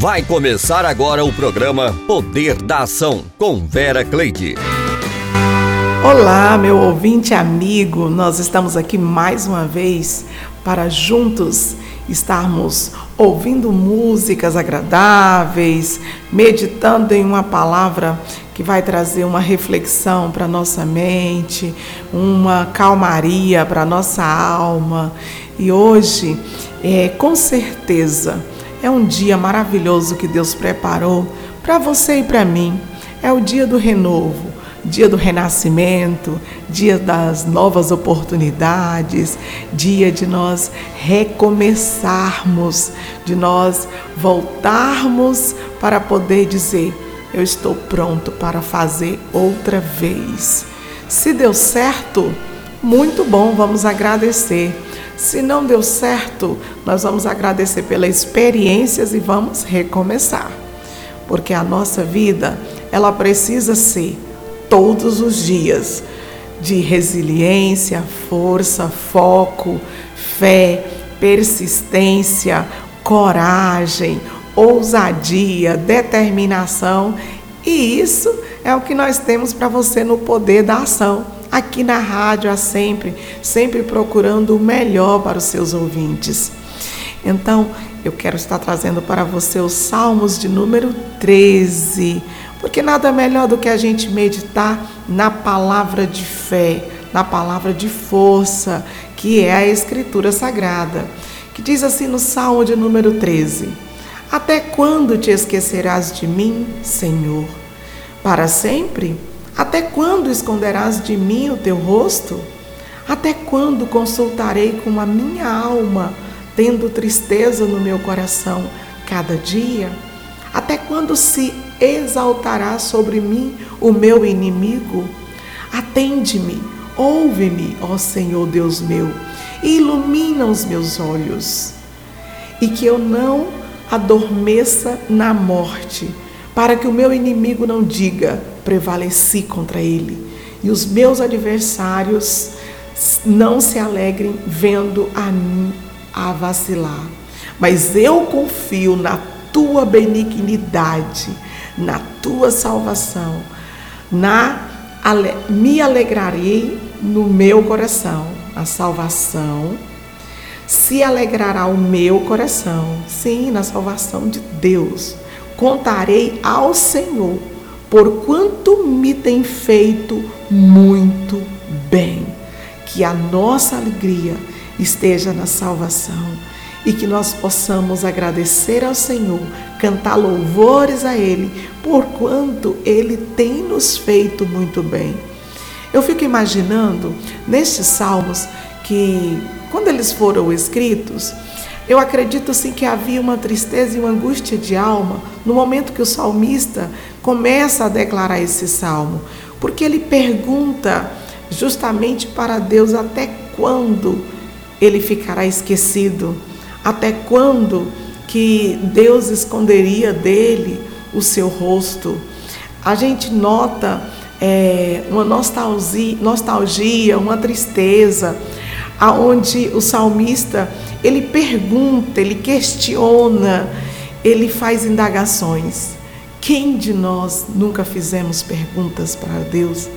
Vai começar agora o programa Poder da Ação com Vera Cleide. Olá, meu ouvinte amigo, nós estamos aqui mais uma vez para juntos estarmos ouvindo músicas agradáveis, meditando em uma palavra que vai trazer uma reflexão para nossa mente, uma calmaria para nossa alma. E hoje, é, com certeza, é um dia maravilhoso que Deus preparou para você e para mim. É o dia do renovo dia do renascimento, dia das novas oportunidades, dia de nós recomeçarmos, de nós voltarmos para poder dizer: Eu estou pronto para fazer outra vez. Se deu certo, muito bom, vamos agradecer. Se não deu certo, nós vamos agradecer pelas experiências e vamos recomeçar. Porque a nossa vida, ela precisa ser todos os dias de resiliência, força, foco, fé, persistência, coragem, ousadia, determinação. E isso é o que nós temos para você no poder da ação. Aqui na rádio, há sempre, sempre procurando o melhor para os seus ouvintes. Então, eu quero estar trazendo para você os Salmos de número 13 porque nada melhor do que a gente meditar na palavra de fé, na palavra de força, que é a Escritura Sagrada, que diz assim no Salmo de número 13: Até quando te esquecerás de mim, Senhor? Para sempre? Até quando esconderás de mim o teu rosto? Até quando consultarei com a minha alma, tendo tristeza no meu coração cada dia? Até quando se exaltará sobre mim o meu inimigo? Atende-me, ouve-me, ó Senhor Deus meu, e ilumina os meus olhos, e que eu não adormeça na morte, para que o meu inimigo não diga: prevaleci contra ele, e os meus adversários não se alegrem vendo a mim a vacilar. Mas eu confio na tua benignidade, na tua salvação, na me alegrarei no meu coração. A salvação se alegrará o meu coração. Sim, na salvação de Deus. Contarei ao Senhor, por quanto me tem feito muito bem. Que a nossa alegria esteja na salvação e que nós possamos agradecer ao Senhor, cantar louvores a Ele, por quanto Ele tem nos feito muito bem. Eu fico imaginando nestes salmos que, quando eles foram escritos, eu acredito sim que havia uma tristeza e uma angústia de alma no momento que o salmista começa a declarar esse salmo, porque ele pergunta justamente para Deus até quando ele ficará esquecido até quando que Deus esconderia dele o seu rosto? A gente nota é, uma nostalgia, nostalgia, uma tristeza, aonde o salmista ele pergunta, ele questiona, ele faz indagações. Quem de nós nunca fizemos perguntas para Deus?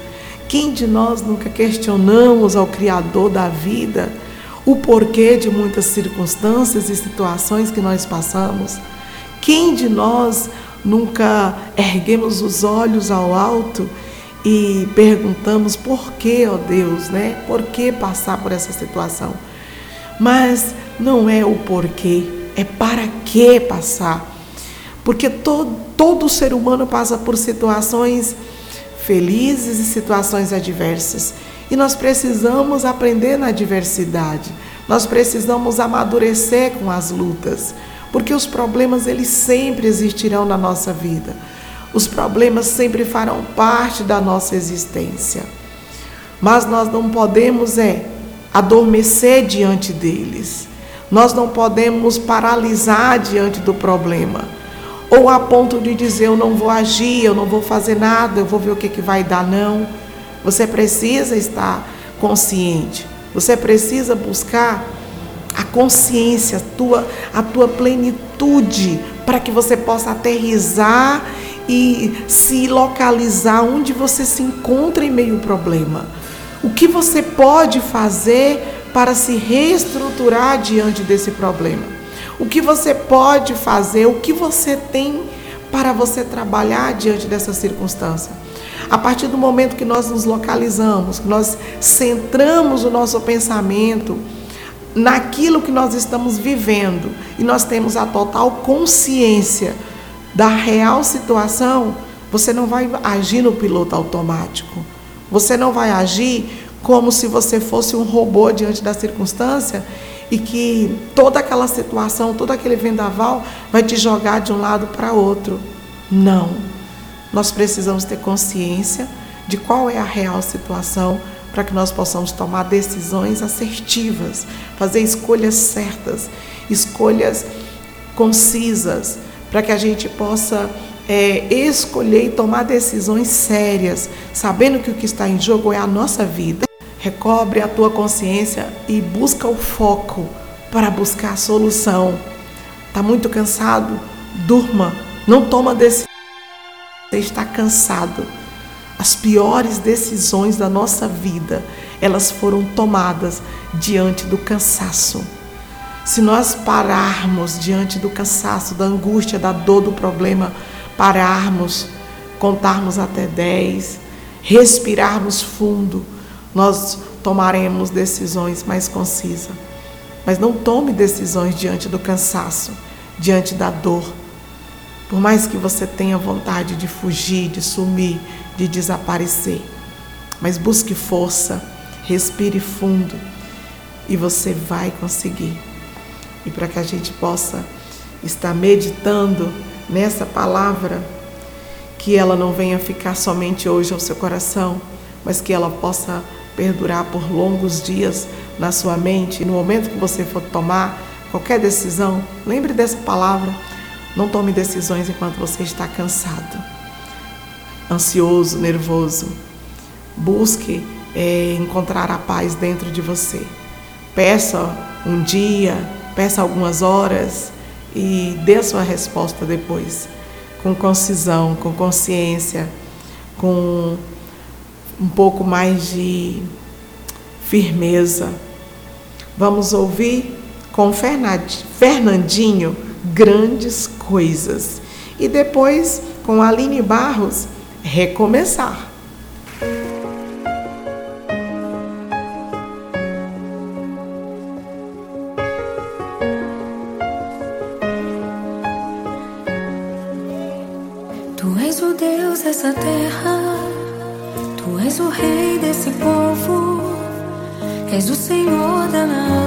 Quem de nós nunca questionamos ao Criador da vida? o porquê de muitas circunstâncias e situações que nós passamos. Quem de nós nunca erguemos os olhos ao alto e perguntamos por que, ó Deus, né? Por que passar por essa situação? Mas não é o porquê, é para que passar. Porque todo, todo ser humano passa por situações felizes e situações adversas. E nós precisamos aprender na diversidade. Nós precisamos amadurecer com as lutas, porque os problemas eles sempre existirão na nossa vida. Os problemas sempre farão parte da nossa existência. Mas nós não podemos é adormecer diante deles. Nós não podemos paralisar diante do problema. Ou a ponto de dizer eu não vou agir, eu não vou fazer nada, eu vou ver o que, que vai dar, não. Você precisa estar consciente. Você precisa buscar a consciência, a tua, a tua plenitude para que você possa aterrizar e se localizar onde você se encontra em meio ao problema. O que você pode fazer para se reestruturar diante desse problema? O que você pode fazer? O que você tem para você trabalhar diante dessa circunstância? A partir do momento que nós nos localizamos, que nós centramos o nosso pensamento naquilo que nós estamos vivendo e nós temos a total consciência da real situação, você não vai agir no piloto automático. Você não vai agir como se você fosse um robô diante da circunstância e que toda aquela situação, todo aquele vendaval vai te jogar de um lado para outro. Não. Nós precisamos ter consciência de qual é a real situação para que nós possamos tomar decisões assertivas, fazer escolhas certas, escolhas concisas, para que a gente possa é, escolher e tomar decisões sérias, sabendo que o que está em jogo é a nossa vida. Recobre a tua consciência e busca o foco para buscar a solução. Está muito cansado? Durma. Não toma decisão. Você está cansado. As piores decisões da nossa vida, elas foram tomadas diante do cansaço. Se nós pararmos diante do cansaço, da angústia, da dor do problema, pararmos, contarmos até 10, respirarmos fundo, nós tomaremos decisões mais concisas. Mas não tome decisões diante do cansaço, diante da dor. Por mais que você tenha vontade de fugir, de sumir, de desaparecer, mas busque força, respire fundo e você vai conseguir e para que a gente possa estar meditando nessa palavra, que ela não venha ficar somente hoje ao seu coração, mas que ela possa perdurar por longos dias na sua mente. E no momento que você for tomar qualquer decisão, lembre dessa palavra. Não tome decisões enquanto você está cansado, ansioso, nervoso. Busque é, encontrar a paz dentro de você. Peça um dia, peça algumas horas e dê a sua resposta depois, com concisão, com consciência, com um pouco mais de firmeza. Vamos ouvir com Fernandinho grandes coisas e depois com Aline Barros recomeçar. És o Senhor da nação.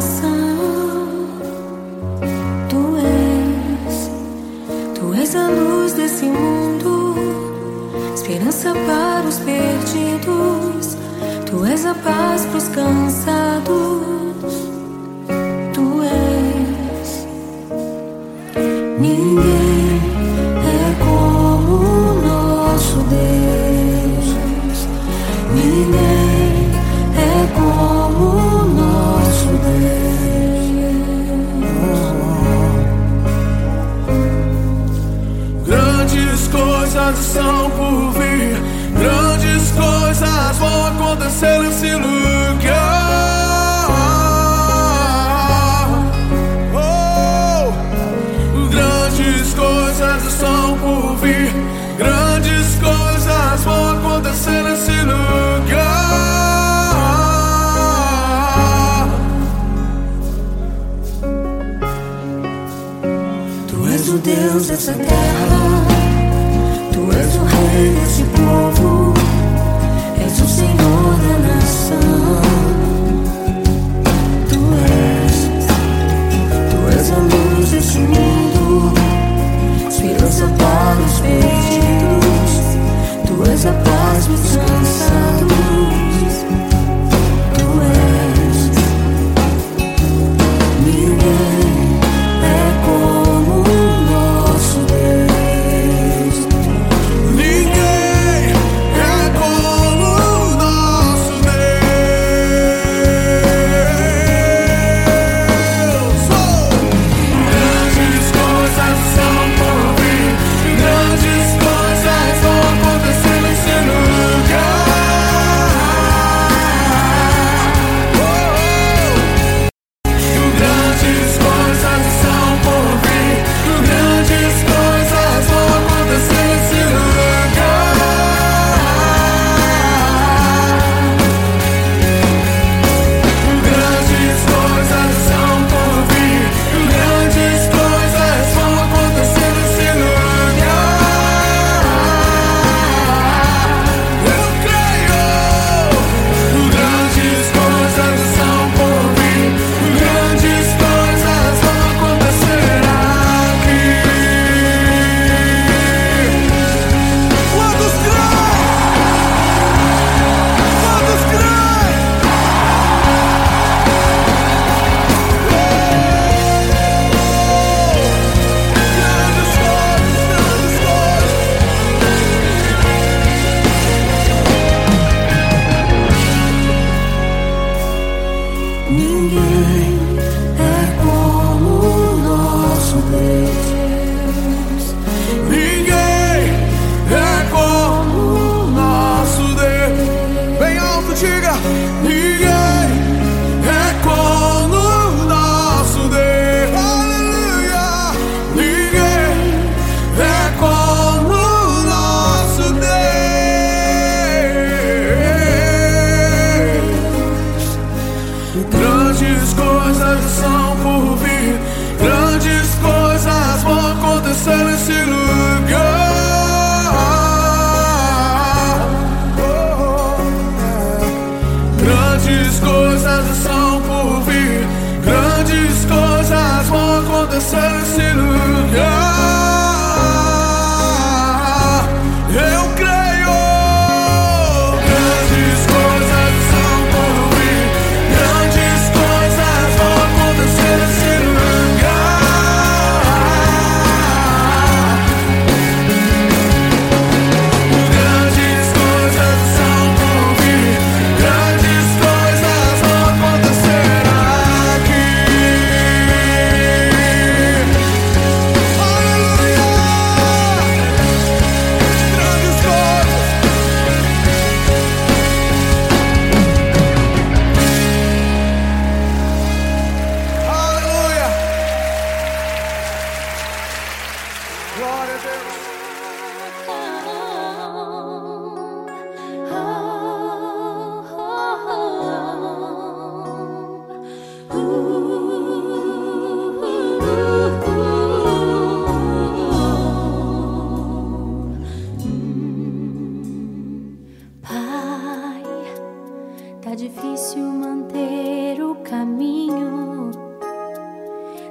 difícil manter o caminho.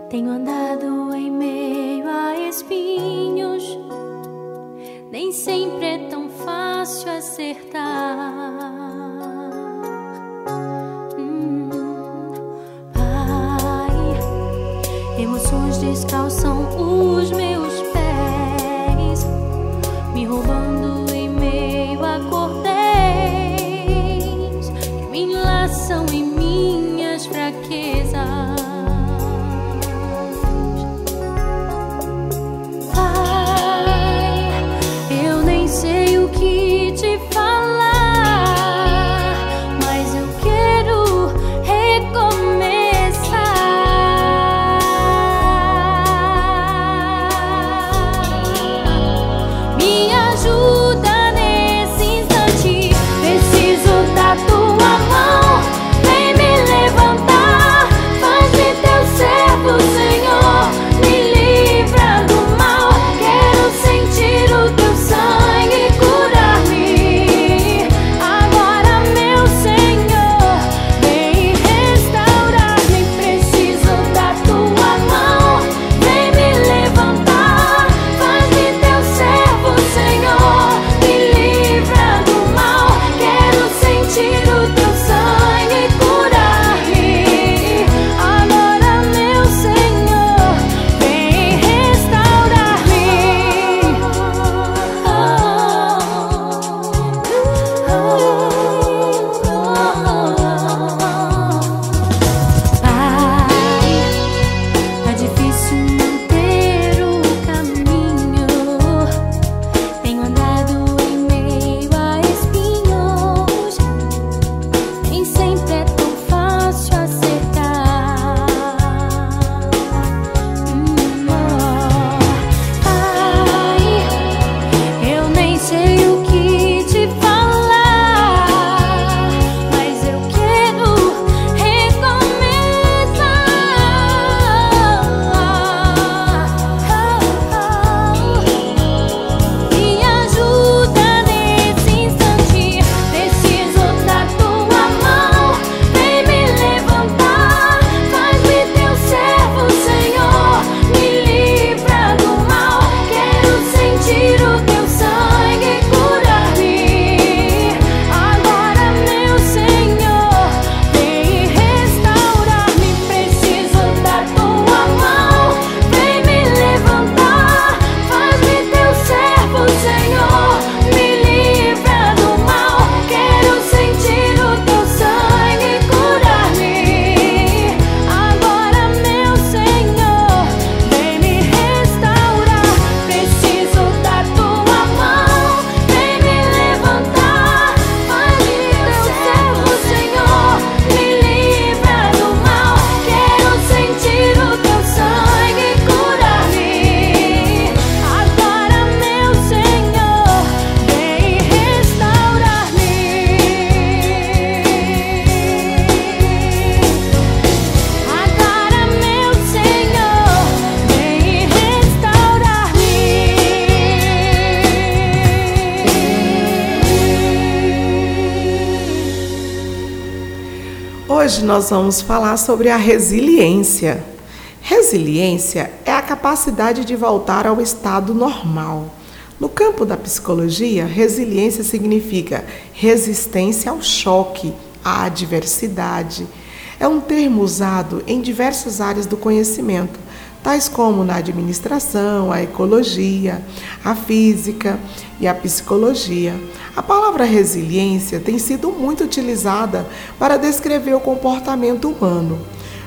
Tenho andado em meio a espinhos. Nem sempre é tão fácil acertar. Hum, Pai, emoções descalçam o nós vamos falar sobre a resiliência. Resiliência é a capacidade de voltar ao estado normal. No campo da psicologia, resiliência significa resistência ao choque, à adversidade. É um termo usado em diversas áreas do conhecimento, tais como na administração, a ecologia, a física e a psicologia. A palavra resiliência tem sido muito utilizada para descrever o comportamento humano.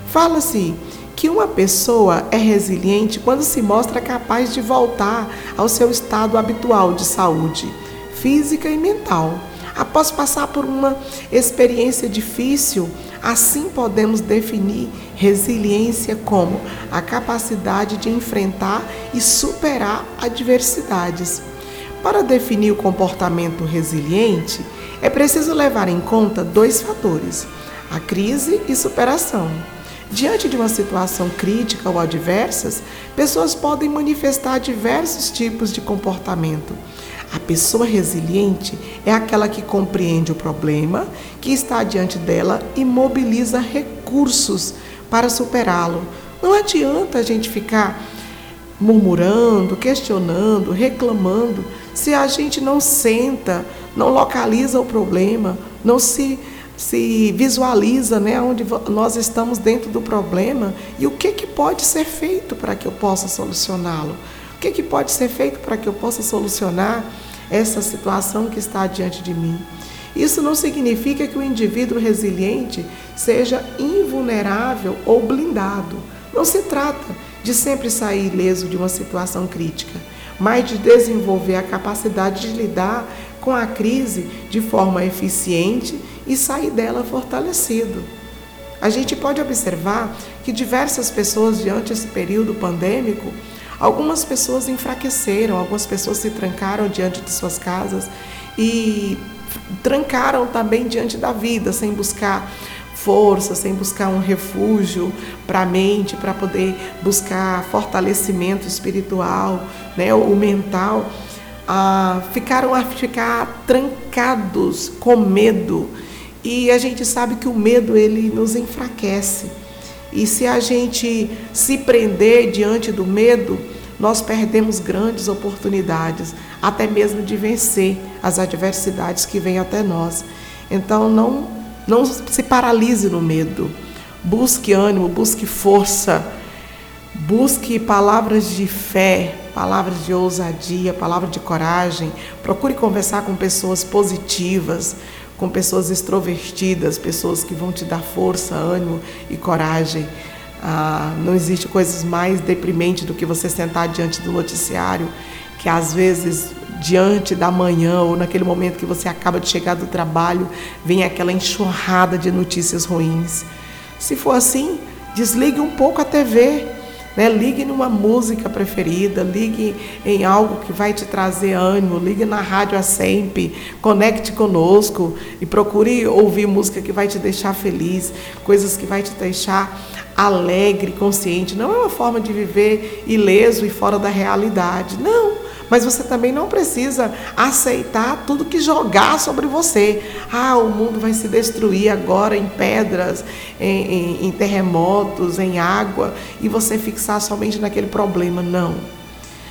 Fala-se que uma pessoa é resiliente quando se mostra capaz de voltar ao seu estado habitual de saúde física e mental. Após passar por uma experiência difícil, assim podemos definir resiliência como a capacidade de enfrentar e superar adversidades. Para definir o comportamento resiliente, é preciso levar em conta dois fatores: a crise e superação. Diante de uma situação crítica ou adversas, pessoas podem manifestar diversos tipos de comportamento. A pessoa resiliente é aquela que compreende o problema que está diante dela e mobiliza recursos para superá-lo. Não adianta a gente ficar murmurando, questionando, reclamando, se a gente não senta, não localiza o problema, não se se visualiza né, onde nós estamos dentro do problema e o que, que pode ser feito para que eu possa solucioná-lo. O que, que pode ser feito para que eu possa solucionar essa situação que está diante de mim. Isso não significa que o indivíduo resiliente seja invulnerável ou blindado. Não se trata de sempre sair ileso de uma situação crítica, mas de desenvolver a capacidade de lidar com a crise de forma eficiente e sair dela fortalecido. A gente pode observar que diversas pessoas, diante desse período pandêmico, algumas pessoas enfraqueceram, algumas pessoas se trancaram diante de suas casas e trancaram também diante da vida, sem buscar força, sem buscar um refúgio para a mente, para poder buscar fortalecimento espiritual, né, o mental, ah, ficaram a ficar trancados com medo. E a gente sabe que o medo ele nos enfraquece. E se a gente se prender diante do medo, nós perdemos grandes oportunidades, até mesmo de vencer as adversidades que vêm até nós. Então não não se paralise no medo. Busque ânimo, busque força. Busque palavras de fé, palavras de ousadia, palavras de coragem. Procure conversar com pessoas positivas, com pessoas extrovertidas, pessoas que vão te dar força, ânimo e coragem. Ah, não existe coisas mais deprimentes do que você sentar diante do noticiário, que às vezes diante da manhã ou naquele momento que você acaba de chegar do trabalho, vem aquela enxurrada de notícias ruins. Se for assim, desligue um pouco a TV, né? Ligue numa música preferida, ligue em algo que vai te trazer ânimo, ligue na rádio a sempre, conecte conosco e procure ouvir música que vai te deixar feliz, coisas que vai te deixar alegre, consciente. Não é uma forma de viver ileso e fora da realidade. Não mas você também não precisa aceitar tudo que jogar sobre você. Ah, o mundo vai se destruir agora em pedras, em, em, em terremotos, em água, e você fixar somente naquele problema. Não.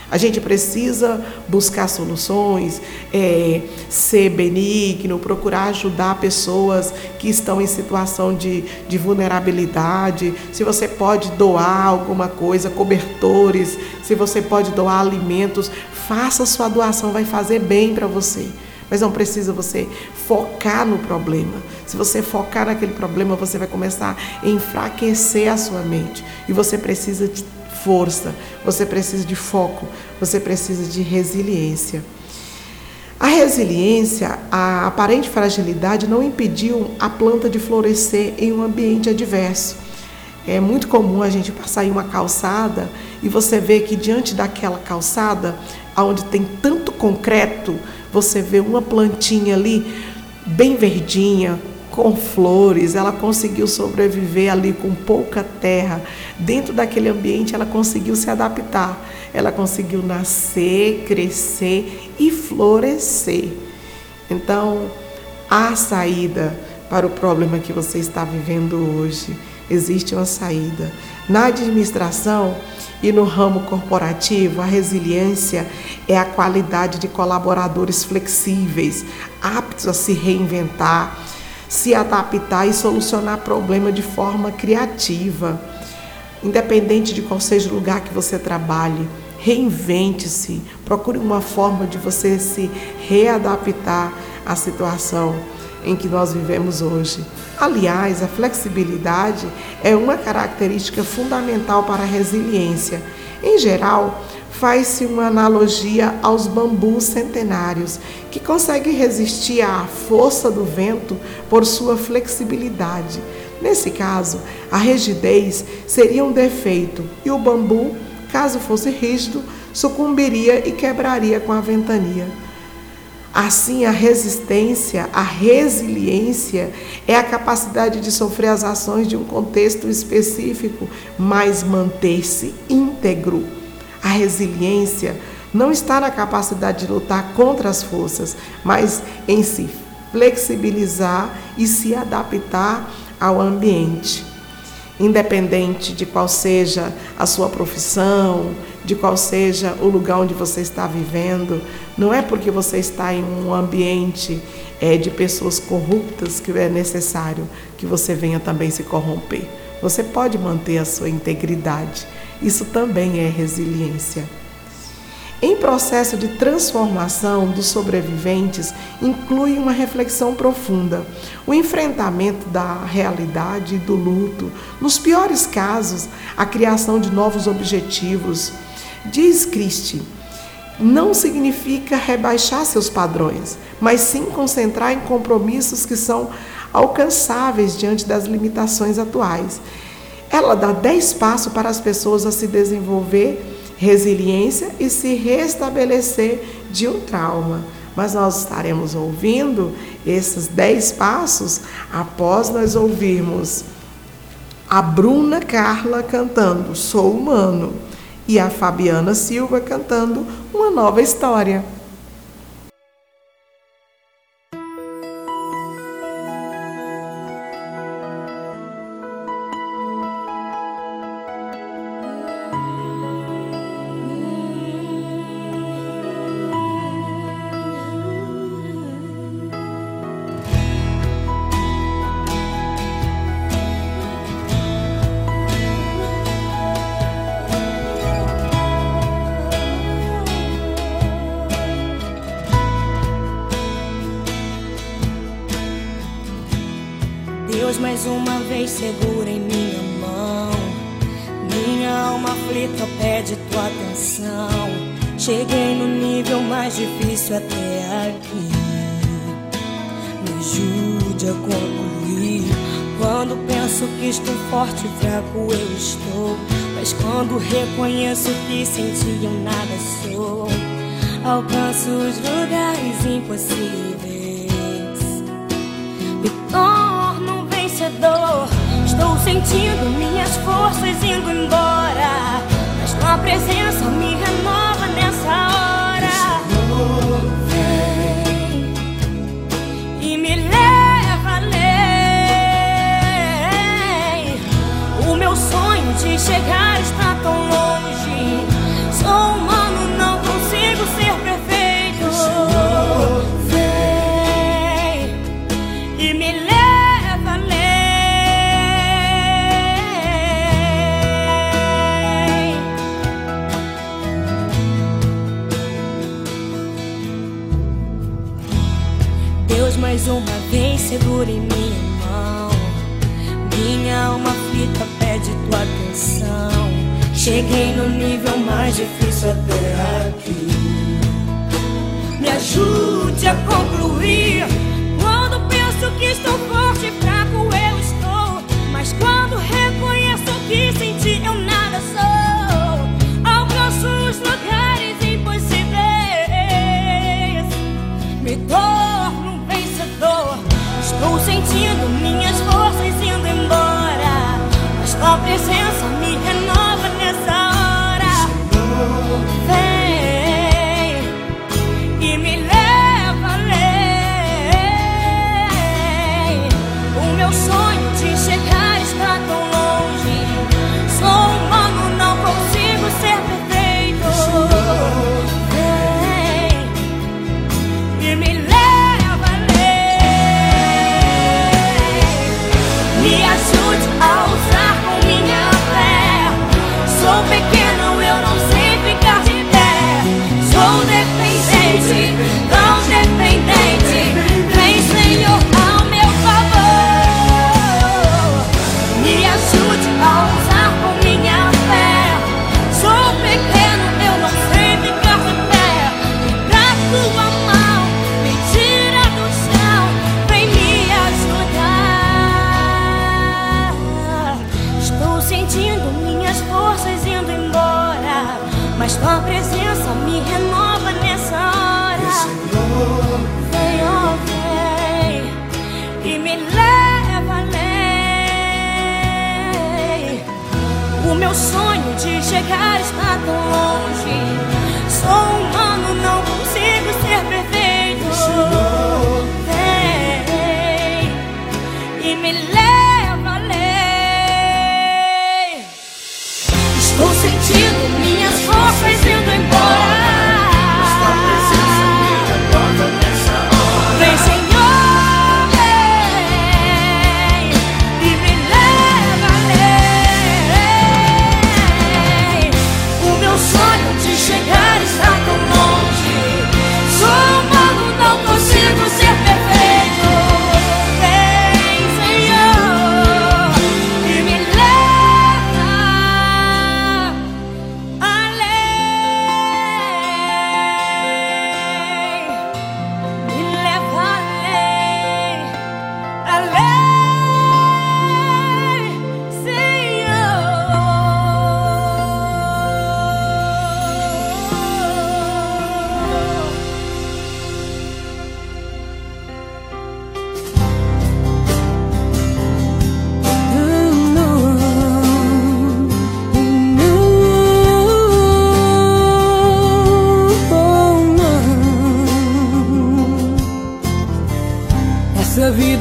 A gente precisa buscar soluções, é, ser benigno, procurar ajudar pessoas que estão em situação de, de vulnerabilidade. Se você pode doar alguma coisa, cobertores, se você pode doar alimentos, faça sua doação, vai fazer bem para você. Mas não precisa você focar no problema. Se você focar naquele problema, você vai começar a enfraquecer a sua mente. E você precisa de força, você precisa de foco, você precisa de resiliência. A resiliência, a aparente fragilidade não impediu a planta de florescer em um ambiente adverso. É muito comum a gente passar em uma calçada e você vê que diante daquela calçada, onde tem tanto concreto, você vê uma plantinha ali bem verdinha, com flores, ela conseguiu sobreviver ali com pouca terra. Dentro daquele ambiente, ela conseguiu se adaptar. Ela conseguiu nascer, crescer e florescer. Então, há saída para o problema que você está vivendo hoje. Existe uma saída. Na administração e no ramo corporativo, a resiliência é a qualidade de colaboradores flexíveis, aptos a se reinventar, se adaptar e solucionar problemas de forma criativa. Independente de qual seja o lugar que você trabalhe, reinvente-se, procure uma forma de você se readaptar à situação em que nós vivemos hoje. Aliás, a flexibilidade é uma característica fundamental para a resiliência. Em geral, faz-se uma analogia aos bambus centenários, que conseguem resistir à força do vento por sua flexibilidade. Nesse caso, a rigidez seria um defeito e o bambu, caso fosse rígido, sucumbiria e quebraria com a ventania. Assim, a resistência, a resiliência é a capacidade de sofrer as ações de um contexto específico, mas manter-se íntegro. A resiliência não está na capacidade de lutar contra as forças, mas em se flexibilizar e se adaptar ao ambiente. Independente de qual seja a sua profissão, de qual seja o lugar onde você está vivendo, não é porque você está em um ambiente é, de pessoas corruptas que é necessário que você venha também se corromper. Você pode manter a sua integridade. Isso também é resiliência. Em processo de transformação dos sobreviventes, inclui uma reflexão profunda, o enfrentamento da realidade e do luto, nos piores casos, a criação de novos objetivos. Diz Christie, não significa rebaixar seus padrões, mas sim concentrar em compromissos que são alcançáveis diante das limitações atuais. Ela dá dez passos para as pessoas a se desenvolver resiliência e se restabelecer de um trauma. Mas nós estaremos ouvindo esses dez passos após nós ouvirmos a Bruna Carla cantando Sou Humano e a Fabiana Silva cantando Uma Nova História. Uma vez segura em minha mão. Minha alma aflita pede tua atenção. Cheguei no nível mais difícil até aqui. Me ajude a concluir. Quando penso que estou forte e fraco, eu estou. Mas quando reconheço que senti, eu nada sou. Alcanço os lugares impossíveis. Me sentindo minhas forças indo embora. Mas tua presença me segura em minha mão. Minha alma fita pede tua atenção. Cheguei no nível mais difícil até aqui. Me ajude a concluir. Quando penso que estou forte e fraco, eu estou. Mas quando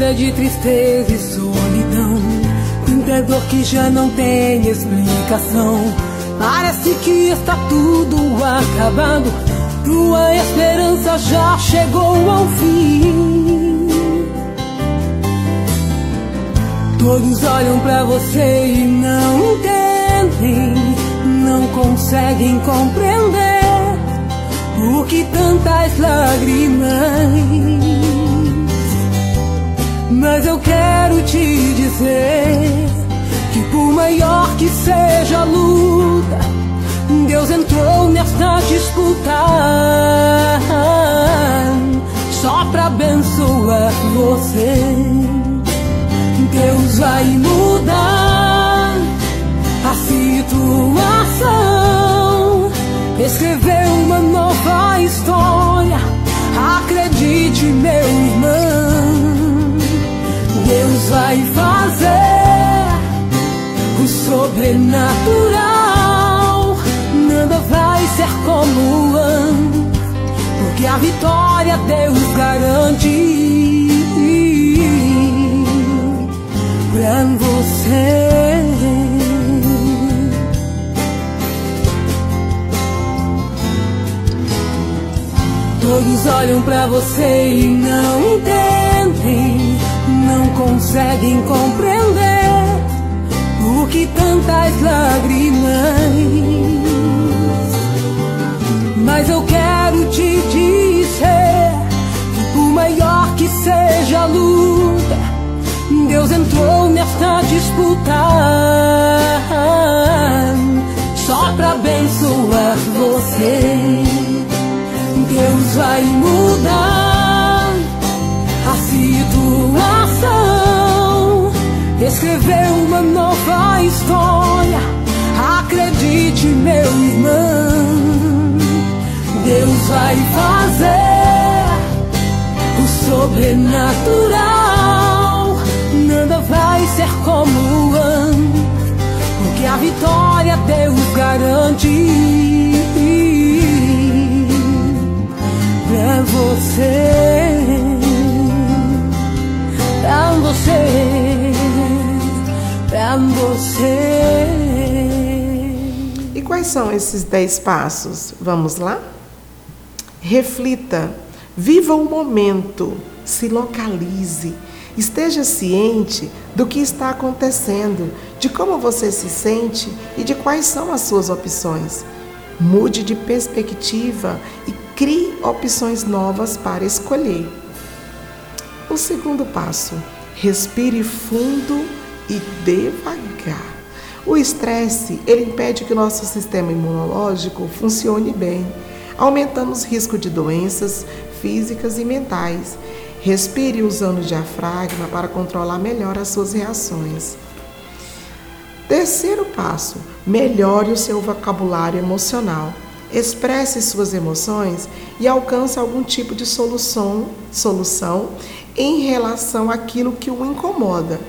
Vida de tristeza e solidão, tanta dor que já não tem explicação. Parece que está tudo acabado, tua esperança já chegou ao fim. Todos olham pra você e não entendem, não conseguem compreender por que tantas lágrimas. Mas eu quero te dizer que por maior que seja a luta, Deus entrou nesta disputa só pra abençoar você. Deus vai mudar a situação, escrever uma nova história. Acredite, meu irmão. Vai fazer o sobrenatural. Nada vai ser como antes, porque a vitória Deus garante pra você. Todos olham pra você e não entendem, conseguem compreender por que tantas lágrimas. Mas eu quero te dizer que por maior que seja a luta, Deus entrou nesta disputa só pra abençoar você. Deus vai mudar situação, escrever uma nova história. Acredite, meu irmão, Deus vai fazer o sobrenatural. Nada vai ser como antes, porque a vitória Deus garante pra você, você, pra você. E quais são esses dez passos? Vamos lá? Reflita, viva o momento, se localize, esteja ciente do que está acontecendo, de como você se sente e de quais são as suas opções. Mude de perspectiva e crie opções novas para escolher. O segundo passo, respire fundo e devagar. O estresse, ele impede que nosso sistema imunológico funcione bem, aumentando os riscos de doenças físicas e mentais. Respire usando o diafragma para controlar melhor as suas reações. Terceiro passo, melhore o seu vocabulário emocional. Expresse suas emoções e alcance algum tipo de solução, solução em relação àquilo que o incomoda.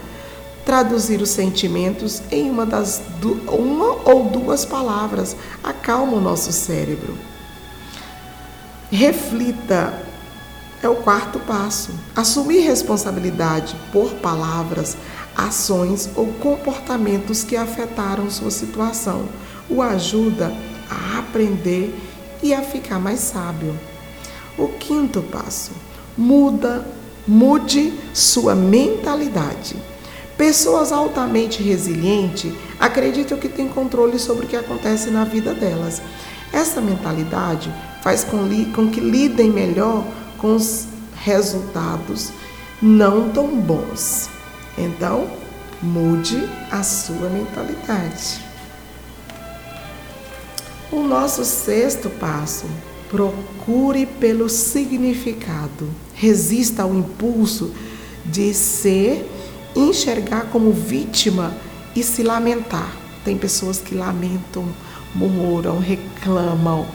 traduzir os sentimentos em uma, das, uma ou duas palavras. Acalma o nosso cérebro. Reflita é o quarto passo. Assumir responsabilidade por palavras, ações ou comportamentos que afetaram sua situação o ajuda a aprender e a ficar mais sábio. O quinto passo: muda, mude sua mentalidade. Pessoas altamente resilientes acreditam que têm controle sobre o que acontece na vida delas. Essa mentalidade faz com, com que lidem melhor com os resultados não tão bons. Então, mude a sua mentalidade. O nosso sexto passo, procure pelo significado. Resista ao impulso de ser, enxergar como vítima e se lamentar. Tem pessoas que lamentam, murmuram, reclamam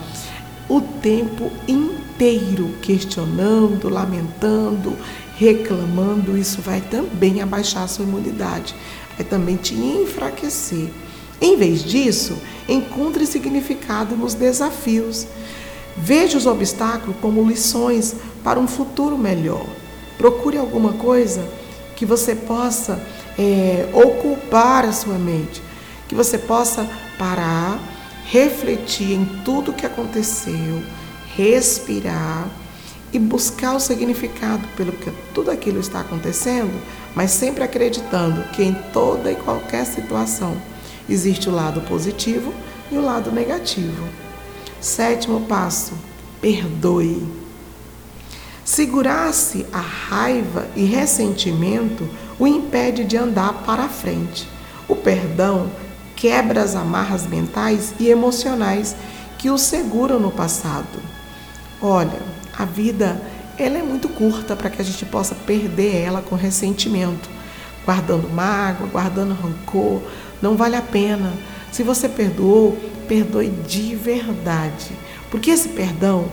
o tempo inteiro, questionando, lamentando, reclamando. Isso vai também abaixar a sua imunidade, vai também te enfraquecer. Em vez disso, encontre significado nos desafios. Veja os obstáculos como lições para um futuro melhor. Procure alguma coisa que você possa é, ocupar a sua mente, que você possa parar, refletir em tudo que aconteceu, respirar e buscar o significado pelo que tudo aquilo está acontecendo, mas sempre acreditando que em toda e qualquer situação Existe o lado positivo e o lado negativo. Sétimo passo: perdoe. Segurar-se a raiva e ressentimento o impede de andar para frente. O perdão quebra as amarras mentais e emocionais que o seguram no passado. Olha, a vida ela é muito curta para que a gente possa perder ela com ressentimento, guardando mágoa, guardando rancor, não vale a pena. Se você perdoou, perdoe de verdade. Porque esse perdão,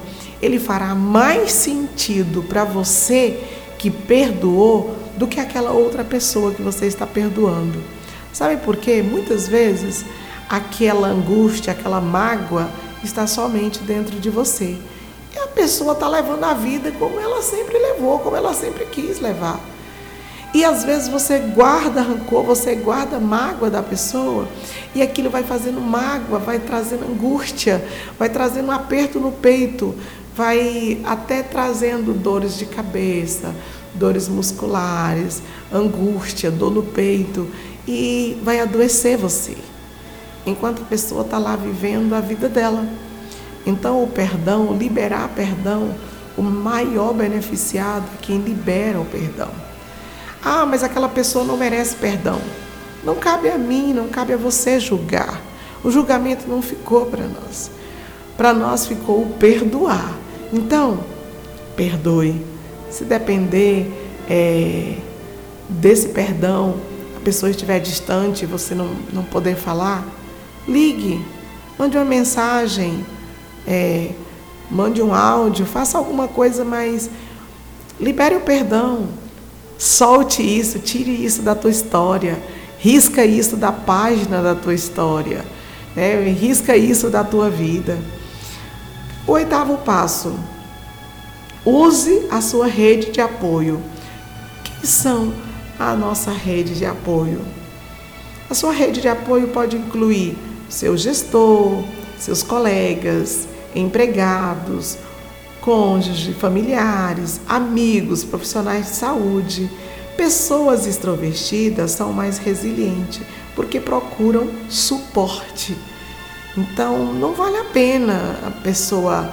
ele fará mais sentido para você que perdoou do que aquela outra pessoa que você está perdoando. Sabe por quê? Muitas vezes aquela angústia, aquela mágoa está somente dentro de você. E a pessoa está levando a vida como ela sempre levou, como ela sempre quis levar. E às vezes você guarda rancor, você guarda mágoa da pessoa, e aquilo vai fazendo mágoa, vai trazendo angústia, vai trazendo um aperto no peito, vai até trazendo dores de cabeça, dores musculares, angústia, dor no peito, e vai adoecer você, enquanto a pessoa está lá vivendo a vida dela. Então, o perdão, liberar perdão, o maior beneficiado é quem libera o perdão. Ah, mas aquela pessoa não merece perdão. Não cabe a mim, não cabe a você julgar. O julgamento não ficou para nós. Para nós ficou o perdoar. Então, perdoe. Se depender é, desse perdão, a pessoa estiver distante e você não, não poder falar, ligue, mande uma mensagem, é, mande um áudio, faça alguma coisa, mas libere o perdão. Solte isso, tire isso da tua história, risca isso da página da tua história, né? risca isso da tua vida. O oitavo passo: use a sua rede de apoio. Quem são a nossa rede de apoio? A sua rede de apoio pode incluir seu gestor, seus colegas, empregados, cônjuge, familiares, amigos, profissionais de saúde. Pessoas extrovertidas são mais resilientes porque procuram suporte. Então, não vale a pena a pessoa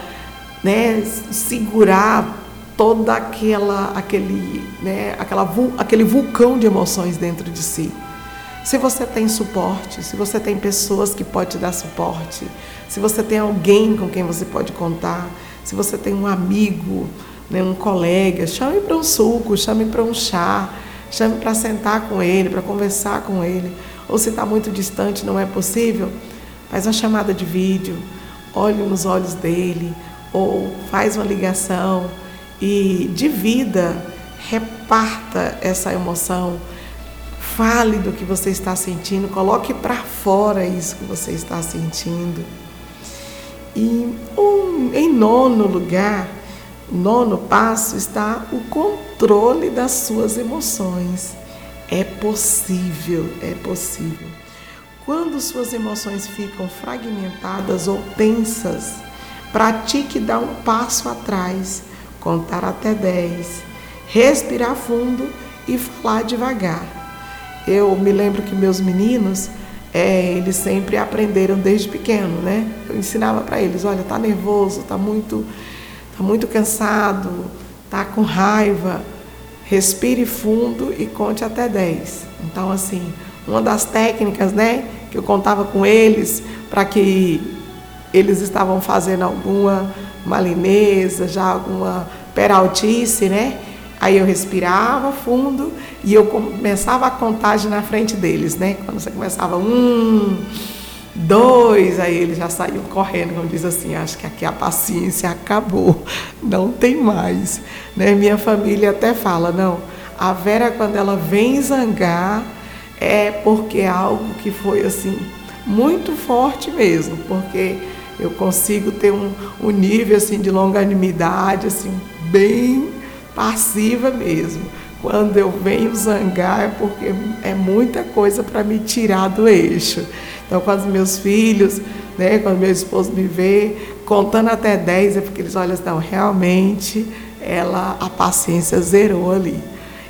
né, segurar toda aquela aquele né, aquela aquele vulcão de emoções dentro de si. Se você tem suporte, se você tem pessoas que podem te dar suporte, se você tem alguém com quem você pode contar, se você tem um amigo, né, um colega, chame para um suco, chame para um chá, chame para sentar com ele, para conversar com ele. Ou se está muito distante, não é possível, faz uma chamada de vídeo, olhe nos olhos dele, ou faz uma ligação e divida, reparta essa emoção. Fale do que você está sentindo, coloque para fora isso que você está sentindo. E um, em nono lugar, nono passo está o controle das suas emoções. É possível, é possível. Quando suas emoções ficam fragmentadas ou tensas, pratique dar um passo atrás, contar até 10, respirar fundo e falar devagar. Eu me lembro que meus meninos, é, eles sempre aprenderam desde pequeno, né? Eu ensinava para eles, olha, tá nervoso, tá muito, tá muito cansado, tá com raiva, respire fundo e conte até 10. Então, assim, uma das técnicas, né, que eu contava com eles para que eles estavam fazendo alguma malineza, já alguma peraltice, né? Aí eu respirava fundo e eu começava a contagem na frente deles, né? Quando você começava um, dois, aí eles já saíam correndo, como diz assim, acho que aqui a paciência acabou, não tem mais. Né? Minha família até fala, não, a Vera quando ela vem zangar é porque é algo que foi assim muito forte mesmo, porque eu consigo ter um, um nível assim de longanimidade assim bem passiva mesmo. Quando eu venho zangar é porque é muita coisa para me tirar do eixo. Então, quando os meus filhos, né, quando meu esposo me vê contando até 10, é porque eles olham não, realmente ela a paciência zerou ali.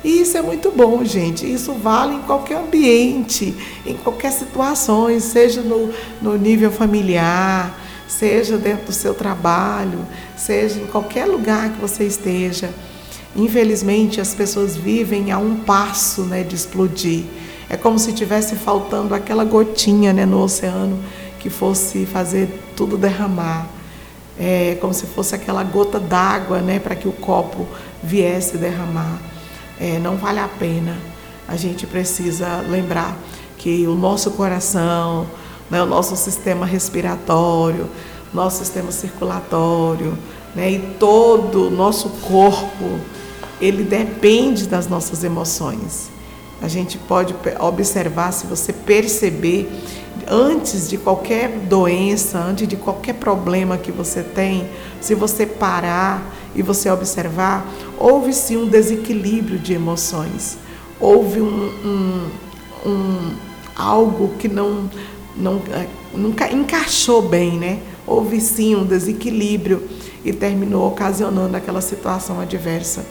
E isso é muito bom, gente. Isso vale em qualquer ambiente, em qualquer situação, seja no, no nível familiar, seja dentro do seu trabalho, seja em qualquer lugar que você esteja. Infelizmente, as pessoas vivem a um passo né, de explodir. É como se tivesse faltando aquela gotinha né, no oceano que fosse fazer tudo derramar. É como se fosse aquela gota d'água né, para que o copo viesse derramar é, não vale a pena. A gente precisa lembrar que o nosso coração, né, o nosso sistema respiratório, nosso sistema circulatório, né, e todo o nosso corpo, ele depende das nossas emoções. A gente pode observar, se você perceber, antes de qualquer doença, antes de qualquer problema que você tem, se você parar e você observar, houve sim um desequilíbrio de emoções, houve um, um, um algo que não, não, nunca encaixou bem, né? Houve sim um desequilíbrio e terminou ocasionando aquela situação adversa.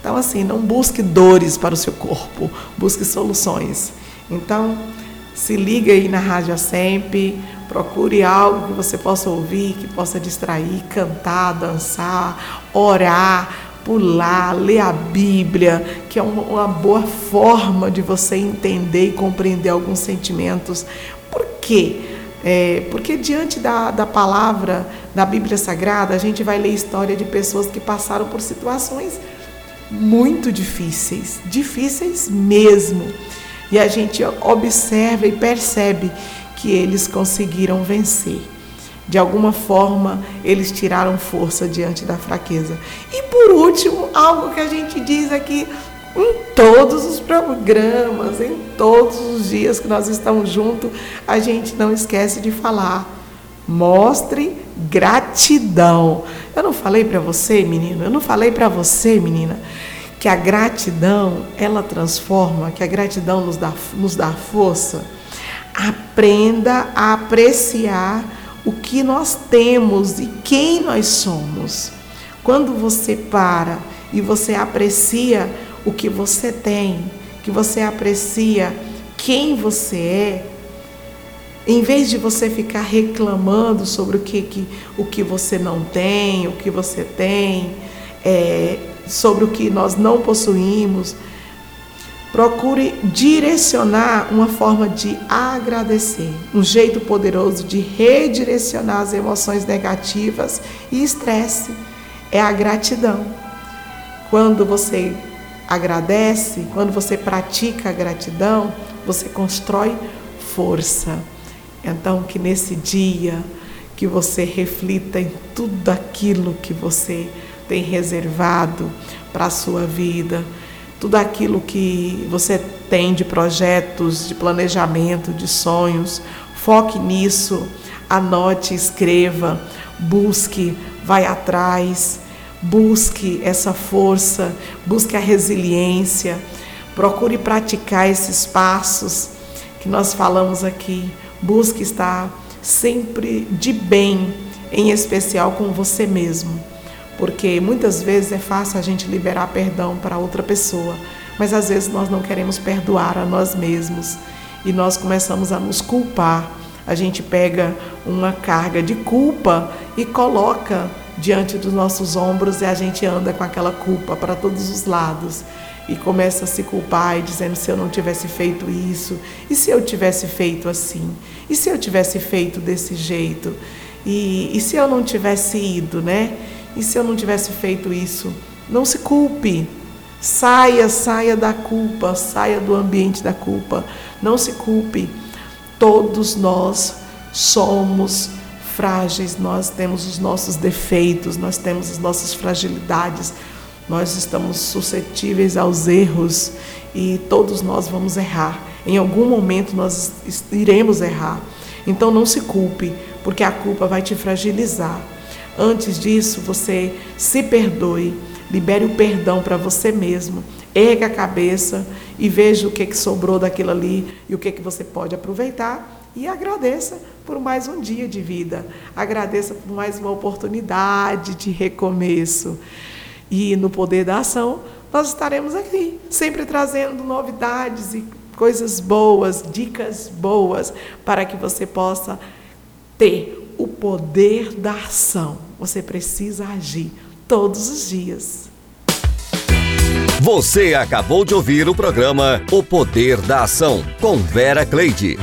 Então, assim, não busque dores para o seu corpo, busque soluções. Então, se liga aí na Rádio Sempre, procure algo que você possa ouvir, que possa distrair, cantar, dançar, orar, pular, ler a Bíblia, que é uma, uma boa forma de você entender e compreender alguns sentimentos. Por quê? É, porque diante da, da palavra da Bíblia Sagrada, a gente vai ler história de pessoas que passaram por situações muito difíceis, difíceis mesmo. E a gente observa e percebe que eles conseguiram vencer. De alguma forma, eles tiraram força diante da fraqueza. E por último, algo que a gente diz aqui em todos os programas, em todos os dias que nós estamos juntos, a gente não esquece de falar. Mostre gratidão. Eu não falei para você, menino, eu não falei para você, menina, que a gratidão, ela transforma, que a gratidão nos dá, nos dá força. Aprenda a apreciar o que nós temos e quem nós somos. Quando você para e você aprecia o que você tem, que você aprecia quem você é, em vez de você ficar reclamando sobre o que, que, o que você não tem, o que você tem, é, sobre o que nós não possuímos, Procure direcionar uma forma de agradecer, um jeito poderoso de redirecionar as emoções negativas e estresse é a gratidão. Quando você agradece, quando você pratica a gratidão, você constrói força. Então, que nesse dia que você reflita em tudo aquilo que você tem reservado para a sua vida, tudo aquilo que você tem de projetos, de planejamento, de sonhos, foque nisso, anote, escreva, busque, vai atrás, busque essa força, busque a resiliência, procure praticar esses passos que nós falamos aqui, busque estar sempre de bem, em especial com você mesmo. Porque muitas vezes é fácil a gente liberar perdão para outra pessoa, mas às vezes nós não queremos perdoar a nós mesmos e nós começamos a nos culpar. A gente pega uma carga de culpa e coloca diante dos nossos ombros e a gente anda com aquela culpa para todos os lados e começa a se culpar e dizendo se eu não tivesse feito isso, e se eu tivesse feito assim, e se eu tivesse feito desse jeito, e, e se eu não tivesse ido, né? E se eu não tivesse feito isso? Não se culpe. Saia, saia da culpa, saia do ambiente da culpa. Não se culpe. Todos nós somos frágeis, nós temos os nossos defeitos, nós temos as nossas fragilidades, nós estamos suscetíveis aos erros e todos nós vamos errar. Em algum momento nós iremos errar. Então não se culpe, porque a culpa vai te fragilizar. Antes disso, você se perdoe, libere o perdão para você mesmo, erga a cabeça e veja o que, que sobrou daquilo ali e o que, que você pode aproveitar e agradeça por mais um dia de vida, agradeça por mais uma oportunidade de recomeço. E no poder da ação, nós estaremos aqui, sempre trazendo novidades e coisas boas, dicas boas, para que você possa ter o poder da ação. Você precisa agir todos os dias. Você acabou de ouvir o programa O Poder da Ação, com Vera Cleide.